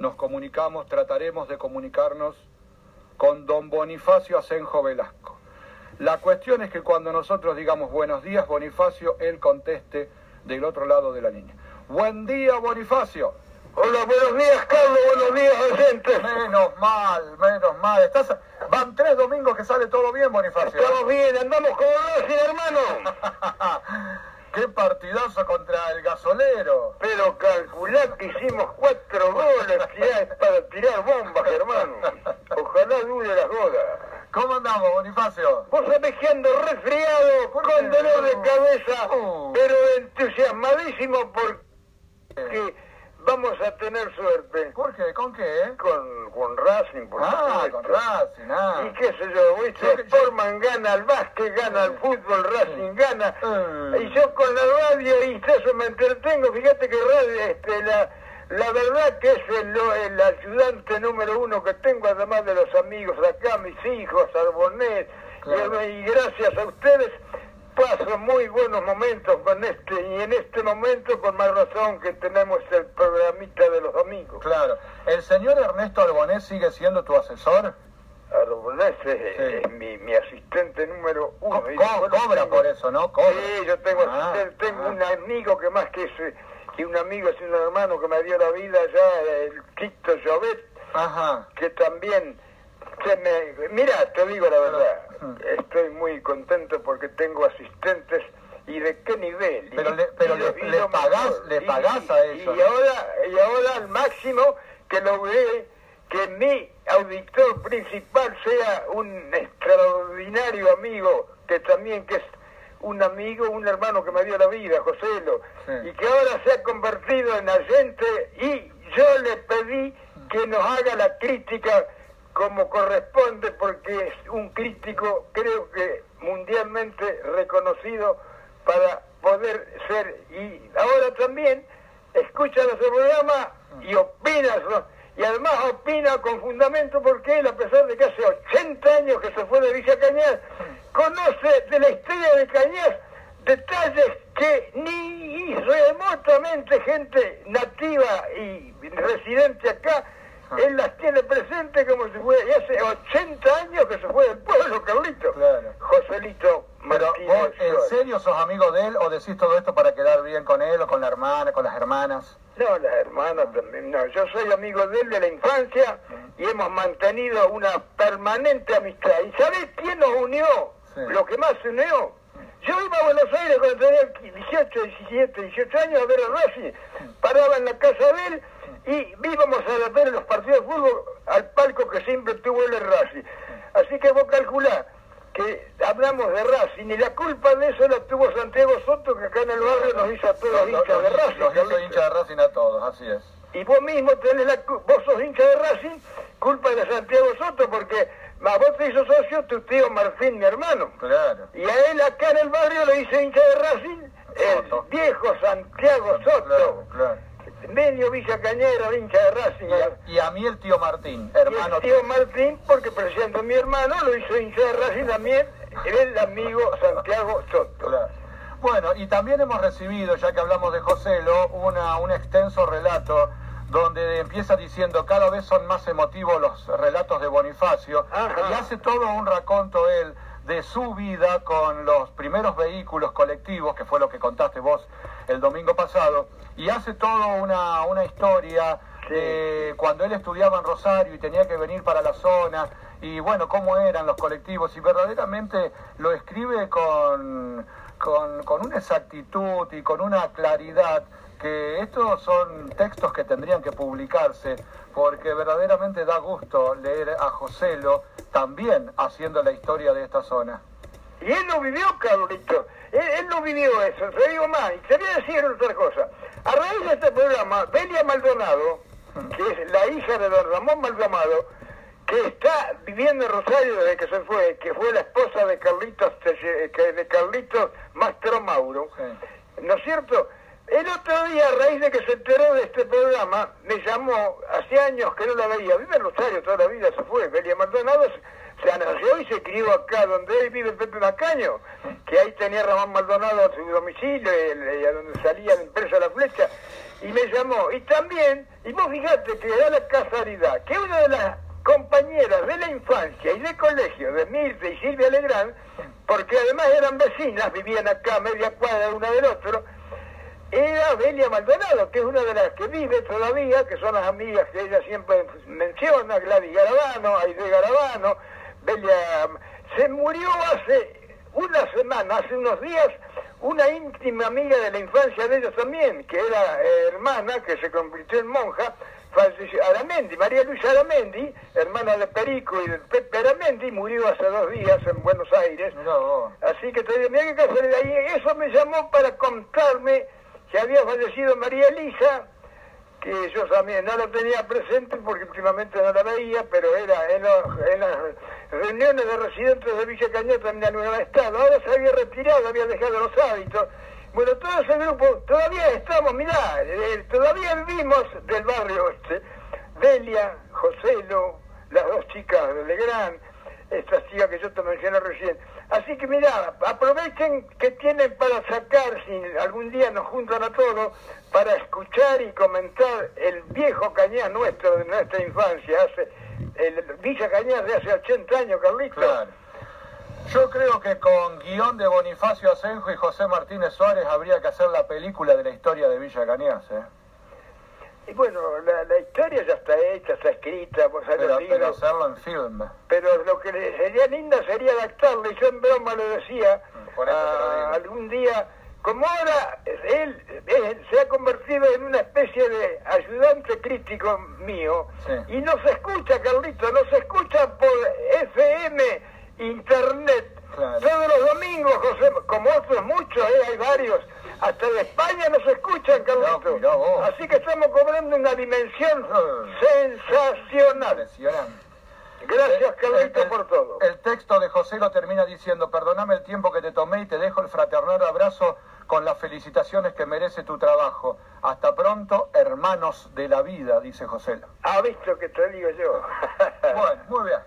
nos comunicamos, trataremos de comunicarnos con don Bonifacio Asenjo Velasco. La cuestión es que cuando nosotros digamos buenos días, Bonifacio, él conteste del otro lado de la línea. Buen día, Bonifacio. Hola, buenos días, Carlos, buenos días, oyentes. Menos mal, menos mal. Estás... Van tres domingos que sale todo bien, Bonifacio. Estamos bien, andamos como Racing, hermano. Qué partidazo contra el gasolero. Pero calculá que hicimos cuatro goles, ya es para tirar bombas, hermano. Ojalá dure la joda. ¿Cómo andamos, Bonifacio? Vos sabés que ando resfriado, ¿Por con dolor de cabeza, pero entusiasmadísimo porque vamos a tener suerte. ¿Por qué? ¿Con qué? Con, con Racing, por Ah, supuesto. con Racing, ah. Y qué sé yo, ¿viste? Yo Sportman gana al básquet, gana al fútbol, Racing gana. Eh. Y yo con la radio y eso me entretengo. Fíjate que radio, este, la, la verdad que es el, el ayudante número uno que tengo, además de los amigos acá, mis hijos. Claro. Y, y gracias a ustedes paso muy buenos momentos con este. Y en este momento, con más razón, que tenemos el programita de los amigos. Claro. ¿El señor Ernesto Albonés sigue siendo tu asesor? Arbonet es, Sí. es mi, mi asistente número uno. Co- Y co- después cobra tengo- por eso, ¿no? Cobra. Sí, yo tengo Ah, asistente, tengo ah. un amigo que más que, es, que un amigo es un hermano que me dio la vida ya, el Tito Ajá. que también me... Mira, te digo la verdad, Mm. estoy muy contento porque tengo asistentes y de qué nivel. Pero Y- le- pero y lo- le- le lo pagás- le Y- pagás a ellos. Y ahora, y ahora al máximo que logré que mi auditor principal sea un extraordinario amigo, que también que es un amigo, un hermano que me dio la vida, Joselo, Sí. y que ahora se ha convertido en agente y yo le pedí que nos haga la crítica como corresponde porque es un crítico creo que mundialmente reconocido para poder ser y ahora también escucha nuestro programa y opina y además opina con fundamento porque él a pesar de que hace 80 años que se fue de Villa Cañas conoce de la historia de Cañas detalles que ni remotamente gente nativa y residente acá él las tiene presente como si fuera, y hace 80 años que se fue del pueblo, Carlito. Claro. Joselito Pero Martínez. vos, ¿en serio sos amigo de él o decís todo esto para quedar bien con él o con la hermana, con las hermanas? No, las hermanas también. No, yo soy amigo de él de la infancia y hemos mantenido una permanente amistad. ¿Y sabés quién nos unió? Sí. Lo que más unió. Yo iba a Buenos Aires cuando tenía 18, 17, 18 años a ver a Racing. Paraba en la casa de él y íbamos a ver los partidos de fútbol al palco que siempre tuvo en Racing. Así que vos calculá que hablamos de Racing y la culpa de eso la tuvo Santiago Soto que acá en el barrio nos hizo a todos Los, hinchas de Racing. los hizo Carlito. hincha de Racing a todos, así es. Y vos mismo tenés la vos sos hincha de Racing, culpa de Santiago Soto, porque a vos te hizo socio tu tío Martín, mi hermano. Claro. Y a él acá en el barrio le hice hincha de Racing, el viejo Santiago Soto. Claro, claro. Medio Villa Cañera, hincha de Racing. Y a, y a mí el tío Martín, Y hermano el tío Martín, porque presento a mi hermano, lo hizo hincha de Racing también, el amigo Santiago Soto. Claro. Bueno, y también hemos recibido, ya que hablamos de Joselo, una, un extenso relato donde empieza diciendo cada vez son más emotivos los relatos de Bonifacio Ajá. y hace todo un raconto él de su vida con los primeros vehículos colectivos, que fue lo que contaste vos el domingo pasado, y hace todo una, una historia de cuando él estudiaba en Rosario y tenía que venir para la zona, y bueno, cómo eran los colectivos, y verdaderamente lo escribe con, con, con una exactitud y con una claridad que estos son textos que tendrían que publicarse porque verdaderamente da gusto leer a Joselo también haciendo la historia de esta zona. Y él lo vivió, Carlito. Él, él no vivió eso, te digo más. Y te voy a decir otra cosa. A raíz de este programa, Belia Maldonado, que es la hija de don Ramón Maldonado, que está viviendo en Rosario desde que se fue, que fue la esposa de Carlitos, que- de Carlitos Mastro Mauro, Sí. ¿no es cierto? El otro día, a raíz de que se enteró de este programa, me llamó, hace años que no la veía, vive en Rosario toda la vida, se fue, Belia Maldonado se, nació y se crió acá donde él vive Pepe Macaño, que ahí tenía Ramón Maldonado a su domicilio, a donde salía la empresa La Flecha, y me llamó. Y también, y vos fíjate que da la casualidad, que una de las compañeras de la infancia y de colegio de Mirta y Silvia Legrand, porque además eran vecinas, vivían acá media cuadra una del otro, era Belia Maldonado, que es una de las que vive todavía, que son las amigas que ella siempre menciona, Gladys Garabano, Aide Garabano, Belia... Se murió hace una semana, hace unos días, una íntima amiga de la infancia de ellos también, que era eh, hermana, que se convirtió en monja, falleció Aramendi, María Luisa Aramendi, hermana de Perico y de Pepe Aramendi, murió hace dos días en Buenos Aires. Así que te digo, mira qué casualidad. Y eso me llamó para contarme que había fallecido María Elisa, que yo también no la tenía presente porque últimamente no la veía, pero era en, las reuniones de residentes de Villa Cañón también un estado. Ahora se había retirado, había dejado los hábitos. Bueno, todo ese grupo, todavía estamos, mirá, eh, todavía vivimos del barrio este. Delia, Joselo, las dos chicas de Legrand, esta chica que yo te mencioné recién. Así que mira, aprovechen que tienen para sacar, si algún día nos juntan a todos, para escuchar y comentar el viejo cañar nuestro de nuestra infancia, hace el Villa Cañar de hace 80 años, Carlitos. Claro. Yo creo que con guion de Bonifacio Asenjo y José Martínez Suárez habría que hacer la película de la historia de Villa Cañas, ¿eh? Y bueno, la, historia ya está hecha, está escrita, pues pero, pero hacerlo en film. Pero lo que sería linda sería adaptarlo, y yo en broma lo decía, algún día, como ahora él, se ha convertido en una especie de ayudante crítico mío, y no se escucha, Carlito, no se escucha por FM, Internet, todos los domingos, José, como otros muchos, ¿eh? hay varios, hasta de España nos escuchan, Carlitos. Así que estamos cobrando una dimensión sensacional. Gracias, Carlito, por todo. El texto de José lo termina diciendo, perdóname el tiempo que te tomé y te dejo el fraternal abrazo con las felicitaciones que merece tu trabajo. Hasta pronto, hermanos de la vida, dice José. Ha visto que te digo yo. bueno, muy bien.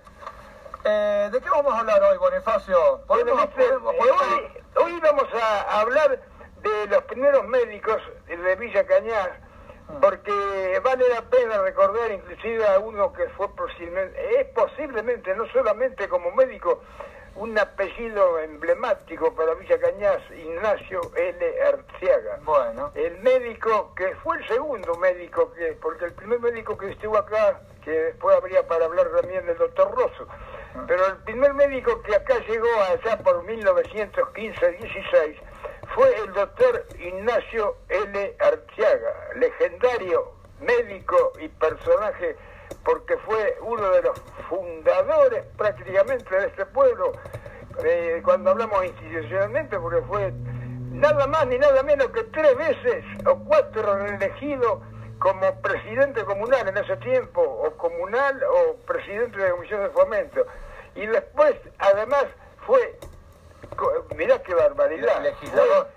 Eh, ¿De qué vamos a hablar hoy, Bonifacio? hoy vamos a hablar de los primeros médicos de Villa Cañar, ah. porque vale la pena recordar inclusive a uno que fue posiblemente, es posiblemente, no solamente como médico, un apellido emblemático para Villa Cañas, Ignacio L. Arciaga. Bueno. El médico que fue el segundo médico que, porque el primer médico que estuvo acá, que después habría para hablar también del doctor Rosso. Pero el primer médico que acá llegó allá por 1915-16 fue el doctor Ignacio L. Arciaga, legendario médico y personaje porque fue uno de los fundadores prácticamente de este pueblo, eh, cuando hablamos institucionalmente, porque fue nada más ni nada menos que tres veces o cuatro reelegido como presidente comunal en ese tiempo, o comunal o presidente de la Comisión de Fomento. Y después, además, fue mirá qué barbaridad. Legislador.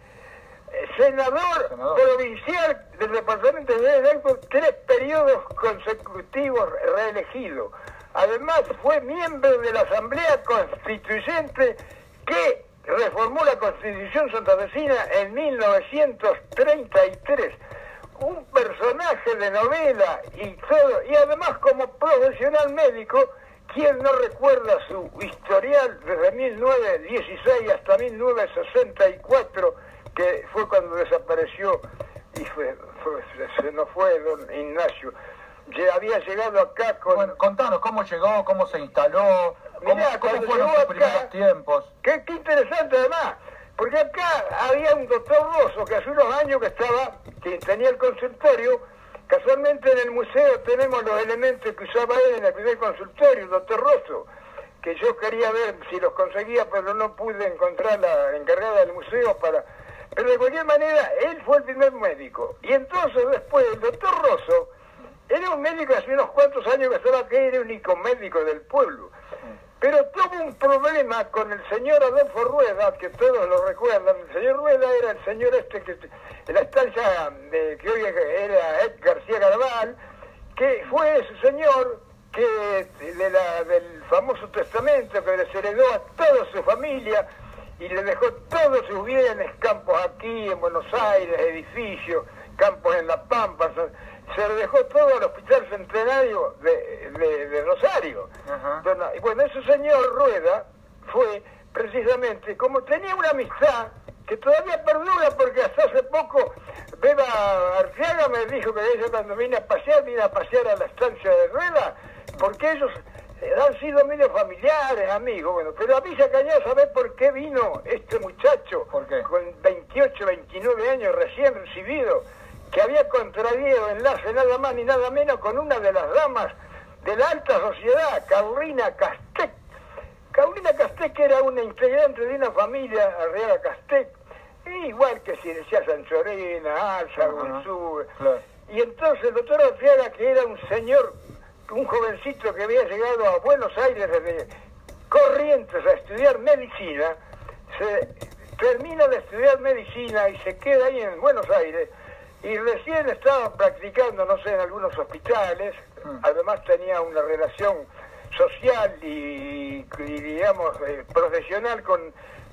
Senador, provincial del departamento de Hidalgo, tres periodos consecutivos reelegido. Además fue miembro de la Asamblea Constituyente que reformó la Constitución santafesina en 1933. Un personaje de novela y todo, y además como profesional médico, ¿Quién no recuerda su historial desde 1916 hasta 1964, que fue cuando desapareció y se nos fue don Ignacio? Ya había llegado acá con... Bueno, contanos, ¿cómo llegó? ¿Cómo se instaló? ¿Cómo, ¿cómo fueron sus primeros tiempos? Qué, qué interesante además, porque acá había un doctor Rosso que hace unos años que estaba, que tenía el consultorio, Casualmente en el museo tenemos los elementos que usaba él en el primer consultorio, el doctor Rosso, que yo quería ver si los conseguía, pero no pude encontrar la encargada del museo para... Pero de cualquier manera, él fue el primer médico. Y entonces después el doctor Rosso era un médico hace unos cuantos años que estaba aquí, era el único médico del pueblo pero tuvo un problema con el señor Adolfo Rueda, que todos lo recuerdan. El señor Rueda era el señor este que, en la estancia de, que hoy era Ed García Garabal, que fue ese señor que de la, del famoso testamento que les heredó a toda su familia y le dejó todos sus bienes, campos aquí en Buenos Aires, edificios, campos en La Pampa, se dejó todo al Hospital Centenario de, de, Rosario. y bueno, ese señor Rueda fue precisamente, como tenía una amistad que todavía perdura porque hasta hace poco Beba Arciaga me dijo que ella cuando vine a pasear, vine a pasear a la estancia de Rueda, porque ellos eh, han sido medio familiares, amigos, bueno, pero a Villa Cañada, ¿sabés por qué vino este muchacho? ¿Por qué? Con 28, 29 años recién recibido, que había contraído enlace nada más ni nada menos con una de las damas de la alta sociedad, Carolina Castec. Carolina Castec era una integrante de una familia, Arriaga Castec, igual que si decía Sanchorena, Alza, Gonzú. Y entonces el doctor Arriaga, que era un señor, un jovencito que había llegado a Buenos Aires desde Corrientes a estudiar medicina, se termina de estudiar medicina y se queda ahí en Buenos Aires y recién estaba practicando, no sé, en algunos hospitales, mm. además tenía una relación social y, digamos, eh, profesional con...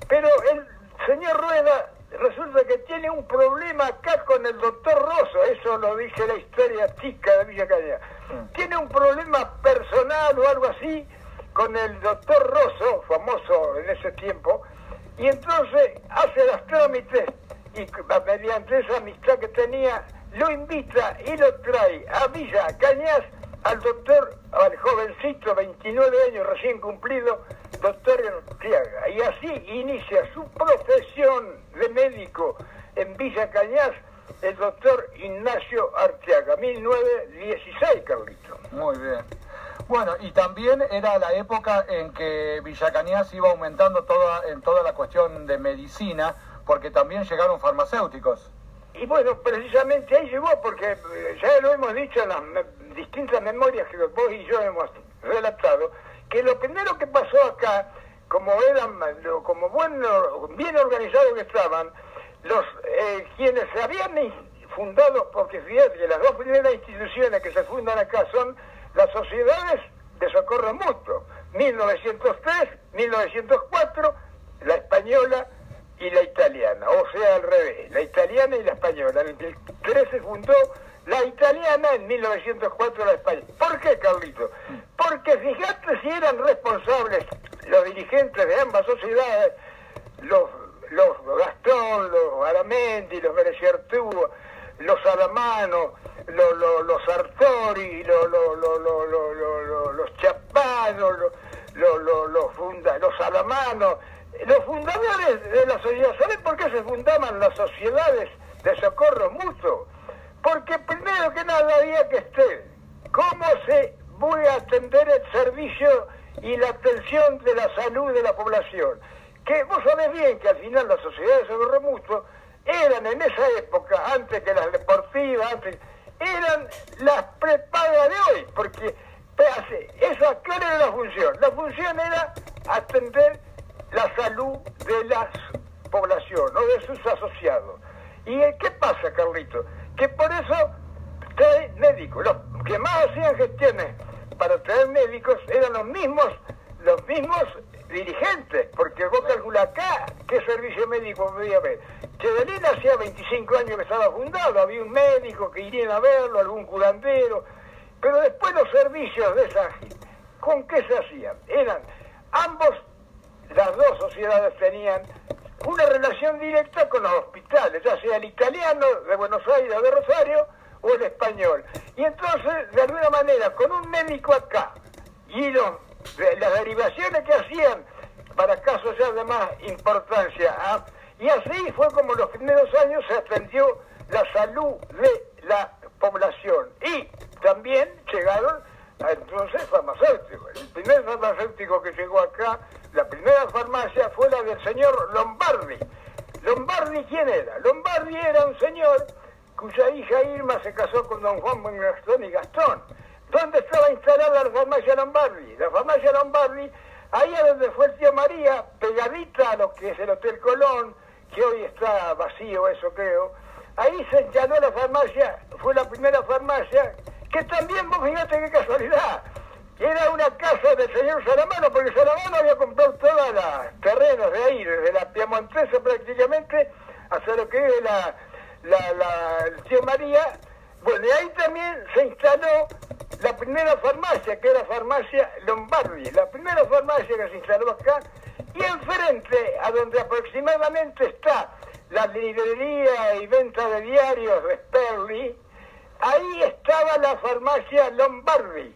Pero el señor Rueda resulta que tiene un problema acá con el doctor Rosso, eso lo dice la historia chica de Villa Caña. Mm. Tiene un problema personal o algo así con el doctor Rosso, famoso en ese tiempo, y entonces hace los trámites y mediante esa amistad que tenía, lo invita y lo trae a Villa Cañas al doctor, al jovencito, 29 años recién cumplido, doctor Artiaga. Y así inicia su profesión de médico en Villa Cañas el doctor Ignacio Arteaga, 1916, Carlito. Muy bien. Bueno, y también era la época en que Villa Cañas iba aumentando toda, en toda la cuestión de medicina, porque también llegaron farmacéuticos. Y bueno, precisamente ahí llegó, porque eh, ya lo hemos dicho en las distintas memorias que vos y yo hemos relatado, que lo primero que pasó acá, como eran, como bueno, bien organizados que estaban, los eh, quienes se habían fundado, porque fíjate las dos primeras instituciones que se fundan acá son las sociedades de socorro mutuo, 1903, 1904, la española y la italiana, o sea, al revés, la italiana y la española. En el 13 fundó la italiana, en 1904 la española. ¿Por qué, Carlito? Porque fíjate si eran responsables los dirigentes de ambas sociedades, los, los Gastón, los Aramendi, los Berechertú, los Alamano, los, los, los Sartori, los, los, los, los Chapano, los, los, los, funda, los los fundadores de la sociedad, ¿saben por qué se fundaban las sociedades de socorro mutuo? Porque primero que nada había que estar, ¿cómo se voy a atender el servicio y la atención de la salud de la población? Que vos sabés bien que al final las sociedades de socorro mutuo eran en esa época, antes que las deportivas, antes, eran las prepagas de hoy, porque esa, ¿cuál era la función? La función era atender la salud de la población o de sus asociados. ¿Y qué pasa, Carlito? Que por eso trae médicos. Los que más hacían gestiones para traer médicos eran los mismos, los mismos dirigentes, porque vos calculás acá qué servicio médico podía haber. Chevelina hacía 25 años que estaba fundado, había un médico que irían a verlo, algún curandero, pero después los servicios de esa ¿con qué se hacían? Eran ambos las dos sociedades tenían una relación directa con los hospitales, ya sea el italiano de Buenos Aires o de Rosario o el español. Y entonces, de alguna manera, con un médico acá y las derivaciones que hacían para casos ya de más importancia, ¿ah? y así fue como los primeros años se atendió la salud de la población. Y también llegaron entonces farmacéuticos. El primer farmacéutico que llegó acá la primera farmacia fue la del señor Lombardi. ¿Lombardi quién era? Lombardi era un señor cuya hija Irma se casó con don Juan Gastón y Gastón. ¿Dónde estaba instalada la farmacia Lombardi? La farmacia Lombardi, ahí es donde fue el tío María, pegadita a lo que es el Hotel Colón, que hoy está vacío eso creo. Ahí se instaló la farmacia, fue la primera farmacia, que también, vos fíjate qué casualidad, era una casa del señor Salamano, porque Salamano había comprado todas las terrenos de ahí, desde la Piamontesa prácticamente hasta lo que es la, la, el tío María, bueno, y ahí también se instaló la primera farmacia, que era farmacia Lombardi, la primera farmacia que se instaló acá, y enfrente, a donde aproximadamente está la librería y venta de diarios de Sperli, ahí estaba la farmacia Lombardi.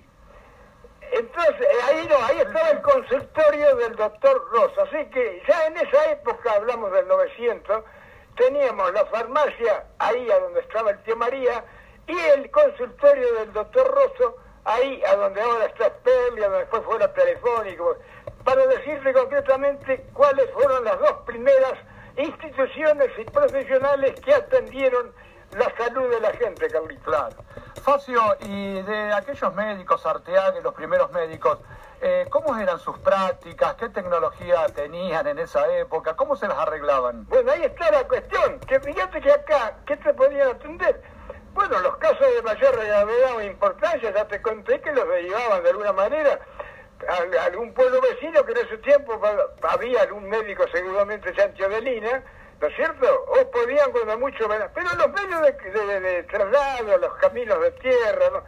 Entonces, ahí no, ahí estaba el consultorio del doctor Rosa. Así que ya en esa época, hablamos del 900, teníamos la farmacia ahí a donde estaba el tío María y el consultorio del doctor Rosso ahí a donde ahora está Spell y a donde después fuera telefónico, para decirle concretamente cuáles fueron las dos primeras instituciones y profesionales que atendieron la salud de la gente, Carlitos. Claro. Facio, y de aquellos médicos, Arteaga y los primeros médicos, eh, ¿cómo eran sus prácticas? ¿Qué tecnología tenían en esa época? ¿Cómo se las arreglaban? Bueno, ahí está la cuestión, que fíjate que acá, ¿qué te podían atender? Bueno, los casos de mayor gravedad o importancia, ya te conté que los derivaban de alguna manera a algún pueblo vecino que en ese tiempo había algún médico seguramente Sancho de Lina, ¿no es cierto? O podían cuando mucho pero los medios de, traslado, los caminos de tierra, ¿no?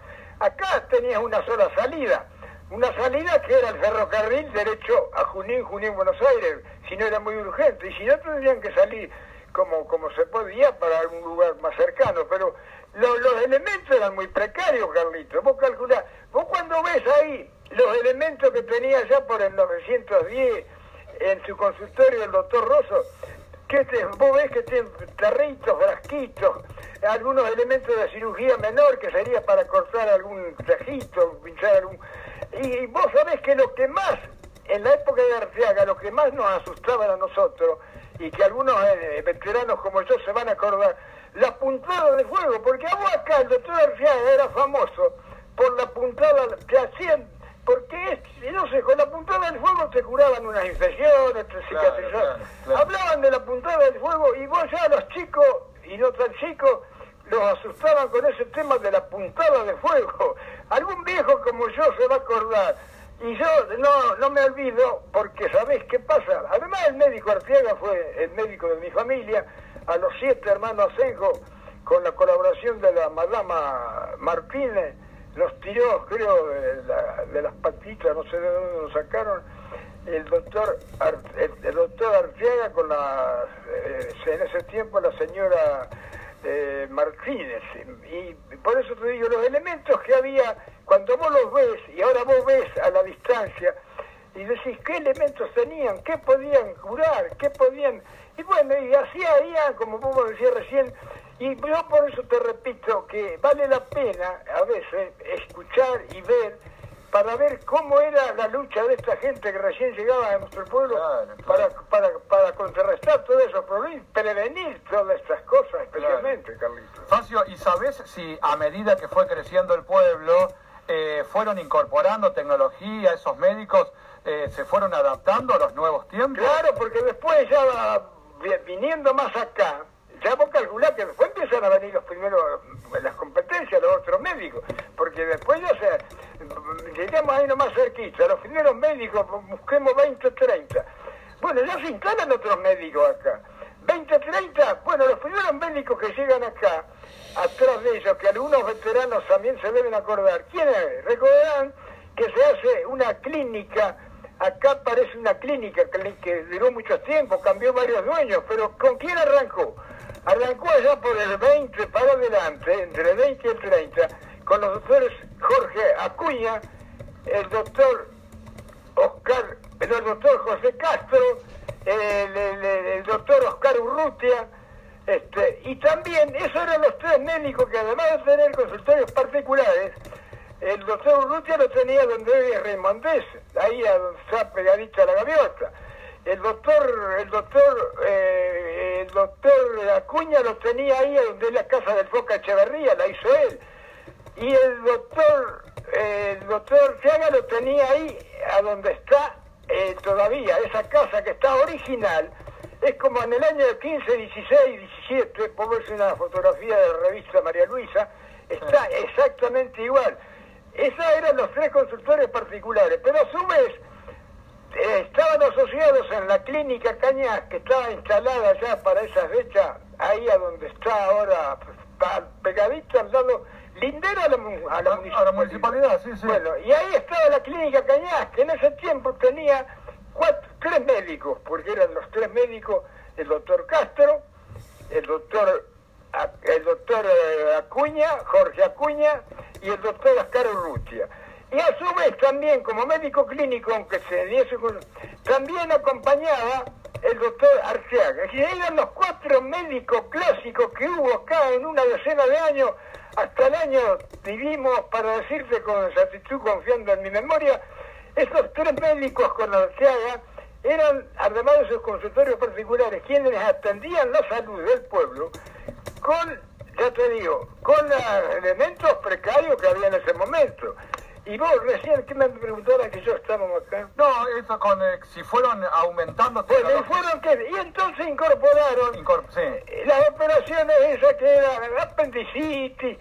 acá tenías una sola salida, una salida que era el ferrocarril derecho a Junín, Junín, Buenos Aires, si no era muy urgente, y si no tendrían que salir como, como se podía para algún lugar más cercano, pero los elementos eran muy precarios, Carlitos, vos calculás, vos cuando ves ahí los elementos que tenía ya por el 910 en su consultorio el doctor Rosso, que te, vos ves que tiene tarritos, frasquitos, algunos elementos de cirugía menor que sería para cortar algún trajito, pinchar algún... Y vos sabés que lo que más, en la época de Arteaga, lo que más nos asustaba a nosotros, y que algunos eh, veteranos como yo se van a acordar, la puntada de fuego, porque vos acá el doctor Arteaga era famoso por la puntada que hacían porque no sé, con la puntada del fuego te curaban unas infecciones, te cicatrizaban. Hablaban de la puntada del fuego y vos ya los chicos, y no tan chicos, los asustaban con ese tema de la puntada de fuego. Algún viejo como yo se va a acordar. Y yo no, no me olvido, porque ¿sabés qué pasa? Además el médico Arteaga fue el médico de mi familia, a los siete hermanos Asenjo, con la colaboración de la madama Martínez, los tiró, creo, de, las patitas, no sé de dónde lo sacaron, el doctor, el, doctor Arteaga con la, eh, en ese tiempo la señora eh, Martínez. Y, por eso te digo, los elementos que había, cuando vos los ves, y ahora vos ves a la distancia, y decís qué elementos tenían, qué podían curar, qué podían... Y bueno, y así había, como vos decías recién, y yo por eso te repito que vale la pena a veces escuchar y ver para ver cómo era la lucha de esta gente que recién llegaba a nuestro pueblo Para, para, para contrarrestar problemas y prevenir todas estas cosas, especialmente, Carlitos. Facio, ¿y sabes si a medida que fue creciendo el pueblo eh, fueron incorporando tecnología, esos médicos eh, se fueron adaptando a los nuevos tiempos? Claro, porque después ya viniendo más acá, ya vos calculás que después empiezan a venir los primeros, las competencias, los otros médicos, porque después ya se, llegamos ahí nomás cerquita, los primeros médicos, busquemos 20, 30. Bueno, ya se instalan otros médicos acá. 20, 30, bueno, los primeros médicos que llegan acá, atrás de ellos, que algunos veteranos también se deben acordar, ¿quiénes? Recordarán que se hace una clínica acá parece una clínica que, duró mucho tiempo, cambió varios dueños, pero ¿con quién arrancó? Arrancó allá por el 20 para adelante, entre el 20 y el 30, con los doctores Jorge Acuña, el doctor Oscar, el doctor José Castro, el, doctor Oscar Urrutia, este, y también esos eran los tres médicos que además de tener consultorios particulares, el doctor Urrutia lo tenía donde es Raymondés, ahí a está pegadita la gaviota. El doctor, el doctor, eh, doctor Acuña lo tenía ahí donde es la casa del Foca Echeverría, la hizo él. Y el doctor, el doctor Chaga lo tenía ahí a donde está eh, todavía, esa casa que está original, es como en el año 15, 16, 17, pongo una fotografía de la revista María Luisa, está exactamente igual. Esos eran los tres consultores particulares, pero a su vez estaban asociados en la clínica Cañas, que estaba instalada ya para esa fecha ahí a donde está ahora, pegadito al lado, lindero a la, mu- a la a municipalidad. la municipalidad, sí, sí. Bueno, y ahí estaba la clínica Cañas, que en ese tiempo tenía cuatro, tres médicos, porque eran los tres médicos, el doctor Castro, el doctor el doctor eh, Acuña, Jorge Acuña, y el doctor Ascar Urrutia. Y a su vez también, como médico clínico, aunque se diese también acompañaba el doctor Arceaga. Es decir, eran los cuatro médicos clásicos que hubo acá en una decena de años, hasta el año, vivimos, para decirte con exactitud, confiando en mi memoria, esos tres médicos con Arceaga eran, además de sus consultorios particulares, quienes atendían la salud del pueblo con, ya te digo, con los elementos precarios que había en ese momento. Y vos recién que me preguntabas que yo estábamos acá. No, eso con eh, si fueron aumentando... Bueno, y fueron que, y entonces incorporaron Incor- sí. las operaciones esas que eran apendicitis,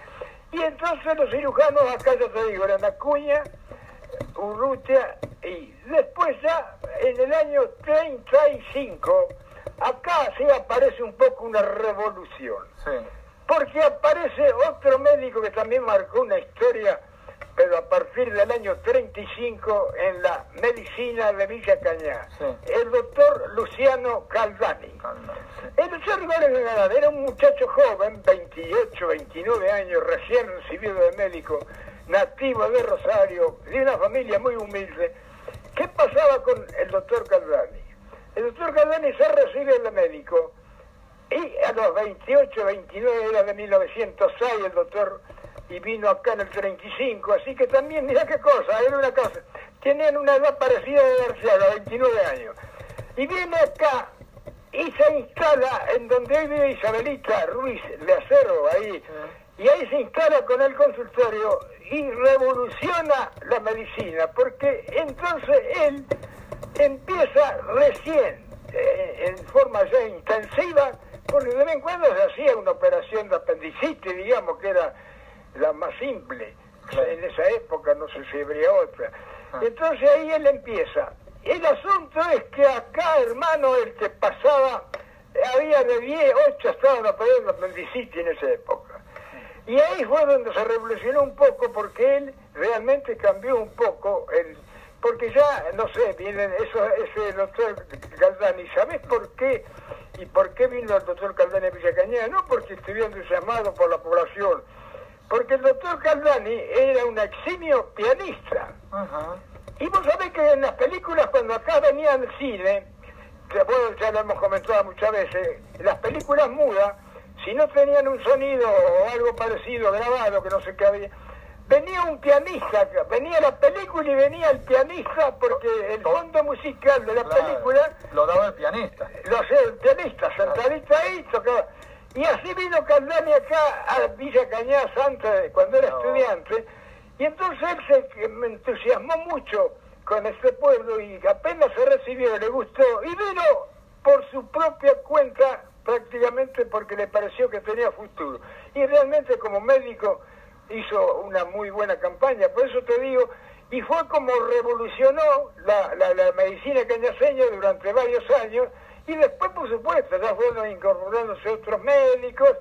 y entonces los cirujanos acá ya te digo, eran Acuña, Urrutia, y después ya en el año 35, acá sí aparece un poco una revolución. Sí. Porque aparece otro médico que también marcó una historia, pero a partir del año 35 en la medicina de Villa Cañá, Sí. el doctor Luciano Caldani. Sí. El doctor Rigoberto Galán era un muchacho joven, 28, 29 años, recién recibido de médico, nativo de Rosario, de una familia muy humilde. ¿Qué pasaba con el doctor Caldani? El doctor Caldani se recibe de médico y a los 28, 29 era de 1906 el doctor y vino acá en el 35, así que también, mira qué cosa, era una cosa, tenían una edad parecida de García, 29 años. Y viene acá y se instala en donde vive Isabelita Ruiz de Acero, ahí, y ahí se instala con el consultorio y revoluciona la medicina, porque entonces él empieza recién, eh, en forma ya intensiva, porque de vez en cuando se hacía una operación de apendicitis, digamos, que era la más simple. En esa época no sé si habría otra. Entonces ahí él empieza. El asunto es que acá, hermano, el que pasaba, había de 10, 8 estaban operando apendicitis en esa época. Y ahí fue donde se revolucionó un poco porque él realmente cambió un poco el porque ya no sé, viene eso ese doctor Caldani, ¿sabes por qué? ¿Y por qué vino el doctor Caldani a Villa Cañada? No porque estuviera entusiasmado por la población, porque el doctor Caldani era un eximio pianista. Y vos sabés que en las películas, cuando acá venía al cine, que bueno, ya lo hemos comentado muchas veces, las películas mudas, si no tenían un sonido o algo parecido grabado, que no sé qué había, venía un pianista, venía la película y venía el pianista, porque el fondo musical de la Claro. película Lo daba el pianista. lo hacía el pianista, sentadito ahí, tocaba. Y así vino Caldani acá a Villa Cañas antes, cuando era No. estudiante, y entonces él se entusiasmó mucho con este pueblo y apenas se recibió, le gustó, y vino por su propia cuenta prácticamente porque le pareció que tenía futuro. Y realmente como médico hizo una muy buena campaña, por eso te digo, y fue como revolucionó la, la, la medicina cañaseña durante varios años, y después, por supuesto, ya fueron incorporándose otros médicos,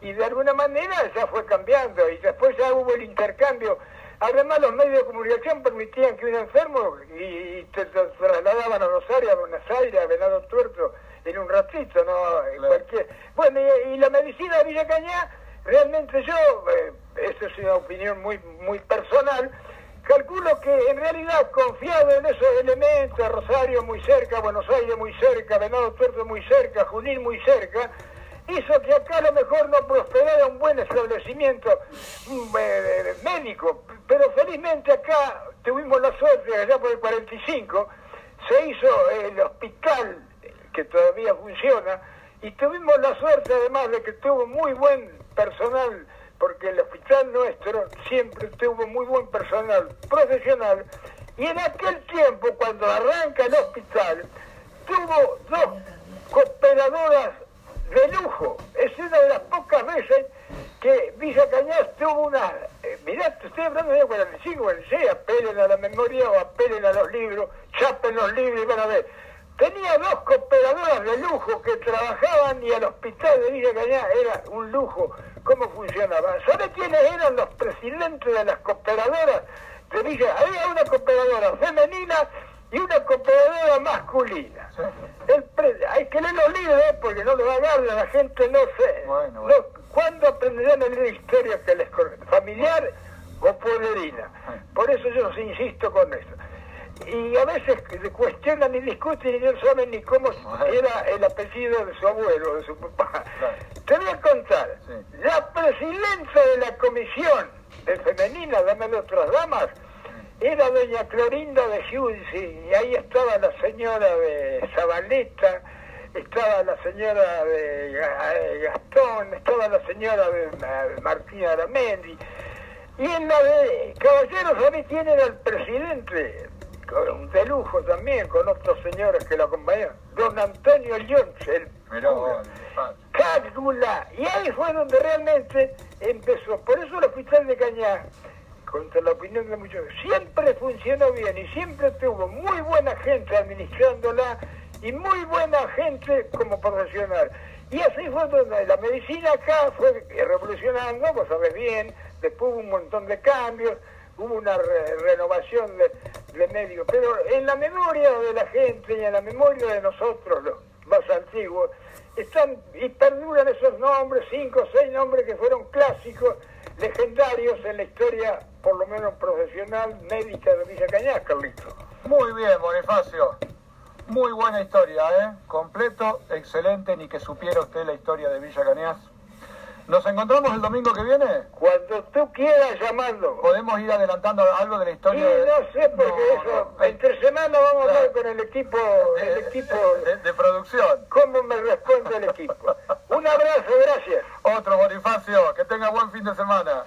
y de alguna manera ya fue cambiando, y después ya hubo el intercambio. Además, los medios de comunicación permitían que un enfermo, y, y te, te trasladaban a Rosario, a Buenos Aires, a Venado Tuerto, en un ratito, ¿no? Claro. cualquier... Bueno, y, y la medicina de Villa Cañá, realmente yo, eh, esto es una opinión muy, muy personal, calculo que en realidad confiado en esos elementos, Rosario muy cerca, Buenos Aires muy cerca, Venado Tuerto muy cerca, Junín muy cerca, hizo que acá a lo mejor no prosperara un buen establecimiento mm, eh, médico, pero felizmente acá tuvimos la suerte, allá por el 45, se hizo el hospital que todavía funciona, y tuvimos la suerte además de que tuvo muy buen personal, siempre tuvo muy buen personal profesional, y en aquel tiempo, cuando arranca el hospital, tuvo dos cooperadoras de lujo. Es una de las pocas veces que Villa Cañas tuvo una... Eh, mirá, te estoy hablando de 45, 46, apelen a la memoria o apelen a los libros, chapen los libros y van a ver. tenía dos cooperadoras de lujo que trabajaban y el hospital de Villa Cañá era un lujo. ¿Cómo funcionaba? ¿Sabe quiénes eran los presidentes de las cooperadoras de Villa? Había una cooperadora femenina y una cooperadora masculina. El hay que leer los libros ¿eh? porque no le va a dar la gente no sé. Bueno, ¿Cuándo aprenderán a leer historia que les familiar o pueblerina? Por eso yo insisto con eso y a veces cuestionan y discuten y no saben ni cómo era el apellido de su abuelo, de su papá. Te voy a contar, la presidenta de la comisión de femenina, dame de otras damas, era doña Clorinda de Giusi, y ahí estaba la señora de Zabaleta, estaba la señora de Gastón, estaba la señora de Martín Aramendi, y en la de Caballeros a mí tienen al presidente de lujo también, con otros señores que lo acompañaron, don Antonio Llonchel, Cálcula, y ahí fue donde realmente empezó. Por eso el hospital de Cañá, contra la opinión de muchos, siempre funcionó bien y siempre tuvo muy buena gente administrándola y muy buena gente como profesional. Y así fue donde la medicina acá fue revolucionando, vos sabés bien, después hubo un montón de cambios, hubo una renovación de, pero en la memoria de la gente y en la memoria de nosotros, los más antiguos, están y perduran esos nombres, cinco o seis nombres que fueron clásicos, legendarios en la historia, por lo menos profesional, médica de Villa Cañas, Carlito. Muy bien, Bonifacio. Muy buena historia, ¿eh? Completo, excelente, ni que supiera usted la historia de Villa Cañas. ¿Nos encontramos el domingo que viene? Cuando tú quieras llamando. ¿Podemos ir adelantando algo de la historia? Sí, no sé, porque eso, entre semana vamos a hablar con el equipo, el equipo de, producción. ¿Cómo me responde el equipo? Un abrazo, gracias. Otro, Bonifacio, que tenga buen fin de semana.